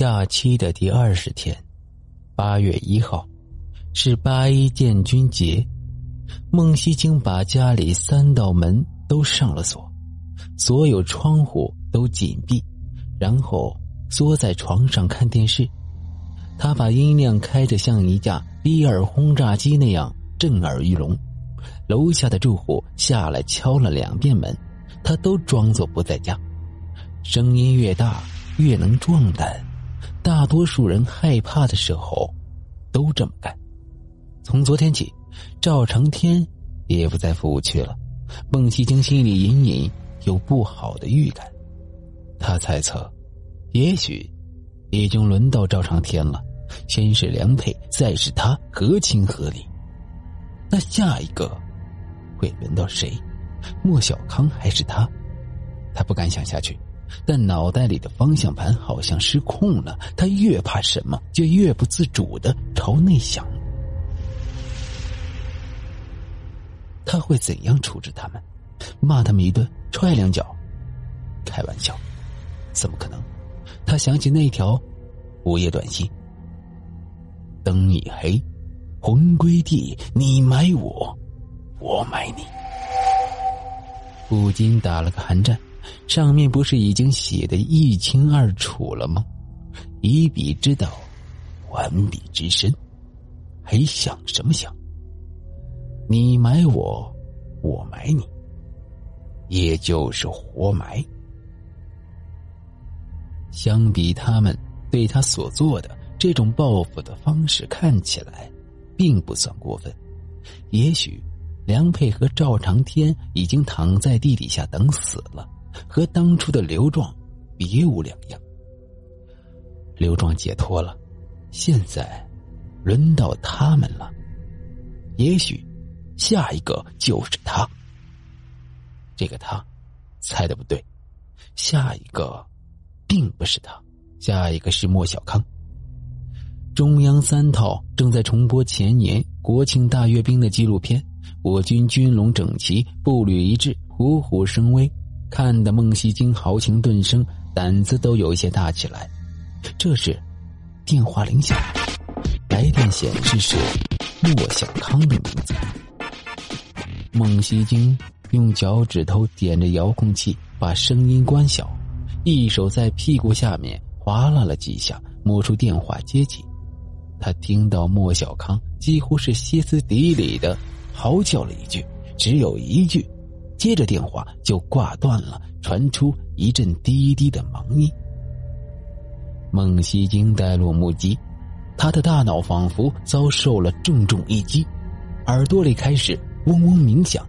假期的第二十天，八月一号，是八一建军节。孟西京把家里三道门都上了锁，所有窗户都紧闭，然后缩在床上看电视。他把音量开着，像一架 B 二轰炸机那样震耳欲聋。楼下的住户下来敲了两遍门，他都装作不在家。声音越大，越能壮胆。大多数人害怕的时候，都这么干。从昨天起，赵长天也不在服务区了。孟西京心里隐隐有不好的预感，他猜测，也许已经轮到赵长天了。先是梁佩，再是他，合情合理。那下一个会轮到谁？莫小康还是他？他不敢想下去。但脑袋里的方向盘好像失控了，他越怕什么，就越不自主的朝内想。他会怎样处置他们？骂他们一顿，踹两脚？开玩笑，怎么可能？他想起那条午夜短信：“灯一黑，魂归地，你埋我，我埋你。”不禁打了个寒战。上面不是已经写的一清二楚了吗？以彼之道，还彼之身，还想什么想？你埋我，我埋你，也就是活埋。相比他们对他所做的这种报复的方式，看起来并不算过分。也许梁佩和赵长天已经躺在地底下等死了。和当初的刘壮别无两样。刘壮解脱了，现在轮到他们了。也许下一个就是他。这个他猜的不对，下一个并不是他，下一个是莫小康。中央三套正在重播前年国庆大阅兵的纪录片，我军军容整齐，步履一致，虎虎生威。看得孟西京豪情顿生，胆子都有些大起来。这时，电话铃响，来电显示是莫小康的名字。孟西京用脚趾头点着遥控器，把声音关小，一手在屁股下面划拉了几下，摸出电话接起。他听到莫小康几乎是歇斯底里的嚎叫了一句，只有一句。接着电话就挂断了，传出一阵低低的忙音。孟西京呆若木鸡，他的大脑仿佛遭受了重重一击，耳朵里开始嗡嗡鸣响，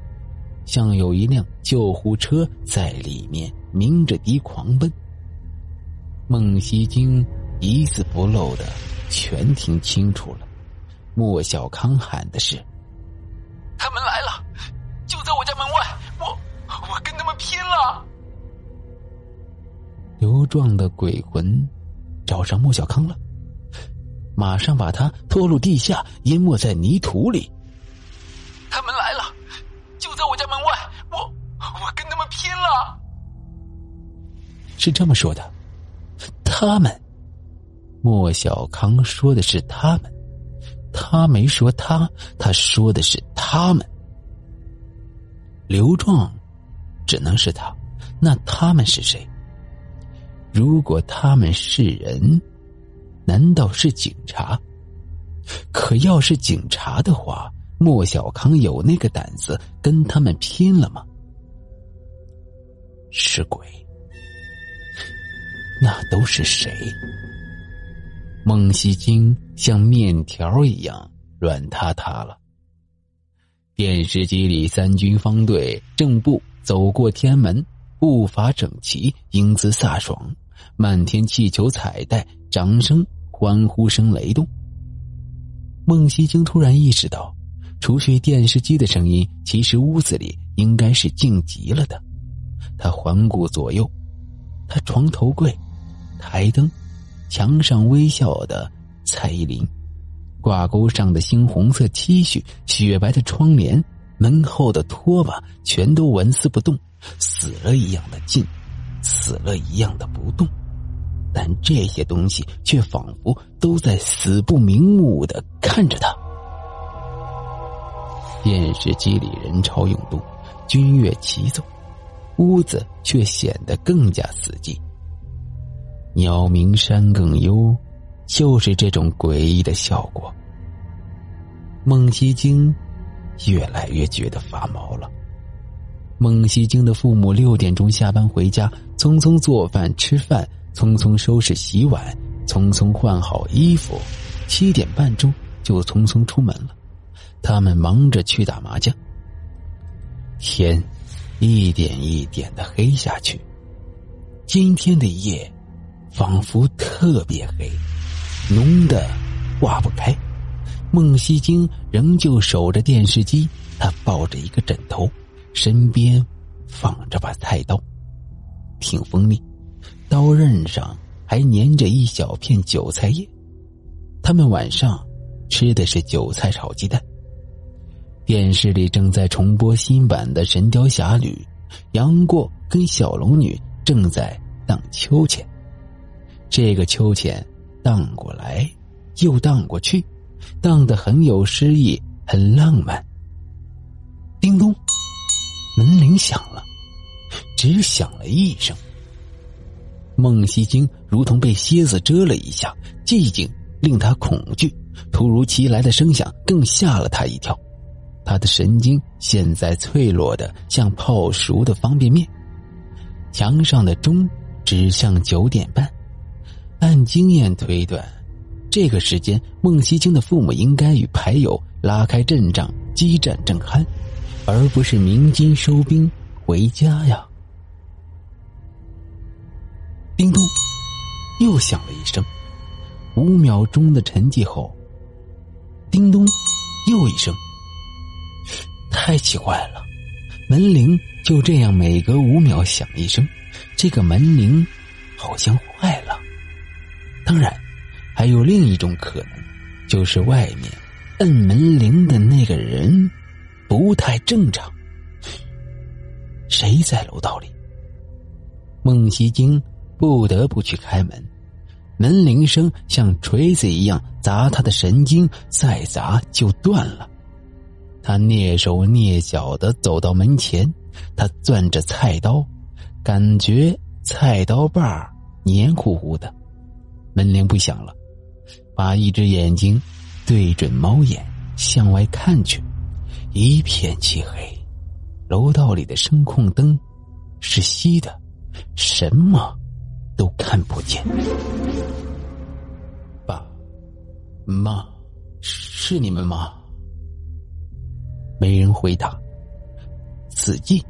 像有一辆救护车在里面鸣着笛狂奔。孟西京一字不漏的全听清楚了，莫小康喊的是：“他们来刘壮的鬼魂找上莫小康了，马上把他拖入地下，淹没在泥土里。他们来了，就在我家门外，我我跟他们拼了！是这么说的，他们，莫小康说的是他们，他没说他，他说的是他们。刘壮。只能是他，那他们是谁？如果他们是人，难道是警察？可要是警察的话，莫小康有那个胆子跟他们拼了吗？是鬼？那都是谁？孟西京像面条一样软塌塌了。电视机里，三军方队正步。走过天安门，步伐整齐，英姿飒爽，漫天气球彩带，掌声、欢呼声雷动。孟西京突然意识到，除去电视机的声音，其实屋子里应该是静极了的。他环顾左右，他床头柜、台灯、墙上微笑的蔡依林，挂钩上的猩红色 T 恤，雪白的窗帘。门后的拖把全都纹丝不动，死了一样的静，死了一样的不动。但这些东西却仿佛都在死不瞑目的看着他。电视机里人潮涌动，军乐齐奏，屋子却显得更加死寂。鸟鸣山更幽，就是这种诡异的效果。孟西京越来越觉得发毛了。孟西京的父母六点钟下班回家，匆匆做饭吃饭，匆匆收拾洗碗，匆匆换好衣服，七点半钟就匆匆出门了。他们忙着去打麻将。天一点一点的黑下去，今天的夜。仿佛特别黑，浓的化不开。孟西京仍旧守着电视机，他抱着一个枕头，身边放着把菜刀，挺锋利，刀刃上还粘着一小片韭菜叶。他们晚上吃的是韭菜炒鸡蛋。电视里正在重播新版的《神雕侠侣》，杨过跟小龙女正在荡秋千。这个秋千荡过来，又荡过去，荡得很有诗意，很浪漫。叮咚，响了，只响了一声。孟西京如同被蝎子蛰了一下，寂静令他恐惧，突如其来的声响更吓了他一跳。他的神经现在脆弱的像泡熟的方便面。墙上的钟指向九点半。按经验推断，这个时间孟西京的父母应该与牌友拉开阵仗，激战正酣，而不是鸣金收兵回家呀。叮咚，又响了一声，五秒钟的沉寂后，叮咚，又一声。太奇怪了，门铃就这样每隔五秒响一声，这个门铃好像坏了。当然，还有另一种可能，就是外面摁门铃的那个人不太正常。谁在楼道里？孟西京不得不去开门，门铃声像锤子一样砸他的神经，再砸就断了。他蹑手蹑脚的走到门前，他攥着菜刀，感觉菜刀把黏糊糊的。门铃不响了，把一只眼睛对准猫眼向外看去，一片漆黑，楼道里的声控灯是熄的，什么都看不见。爸妈，是你们吗？没人回答。死寂。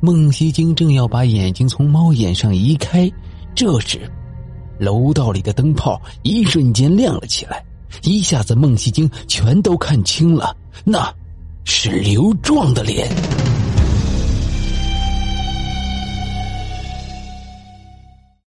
孟西京正要把眼睛从猫眼上移开，这时。楼道里的灯泡一瞬间亮了起来，一下子孟西京全都看清了，那是刘壮的脸。